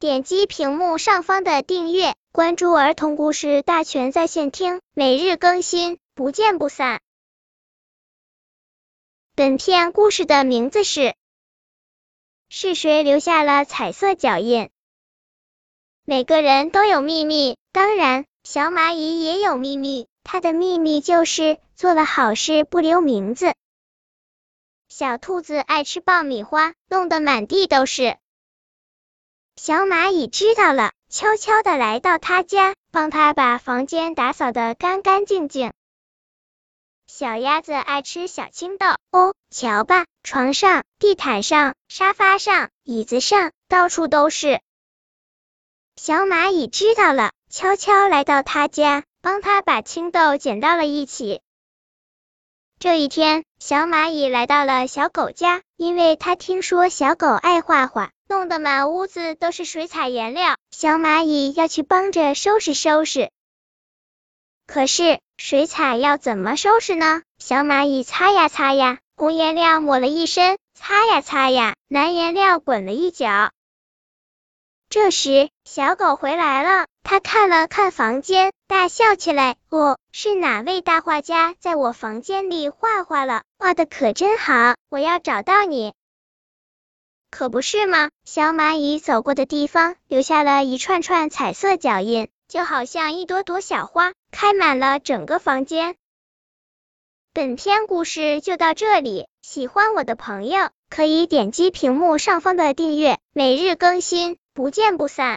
点击屏幕上方的订阅，关注儿童故事大全在线听，每日更新，不见不散。本片故事的名字是：是谁留下了彩色脚印？每个人都有秘密，当然，小蚂蚁也有秘密。它的秘密就是做了好事不留名字。小兔子爱吃爆米花，弄得满地都是。小蚂蚁知道了，悄悄的来到他家，帮他把房间打扫的干干净净。小鸭子爱吃小青豆，哦，瞧吧，床上、地毯上、沙发上、椅子上，到处都是。小蚂蚁知道了，悄悄来到他家，帮他把青豆捡到了一起。这一天，小蚂蚁来到了小狗家，因为他听说小狗爱画画，弄得满屋子都是水彩颜料。小蚂蚁要去帮着收拾收拾。可是水彩要怎么收拾呢？小蚂蚁擦呀擦呀，红颜料抹了一身；擦呀擦呀，蓝颜料滚了一脚。这时，小狗回来了，它看了看房间，大笑起来。哦，是哪位大画家在我房间里画画了？画的可真好，我要找到你。可不是吗？小蚂蚁走过的地方，留下了一串串彩色脚印，就好像一朵朵小花，开满了整个房间。本篇故事就到这里，喜欢我的朋友可以点击屏幕上方的订阅，每日更新。不见不散。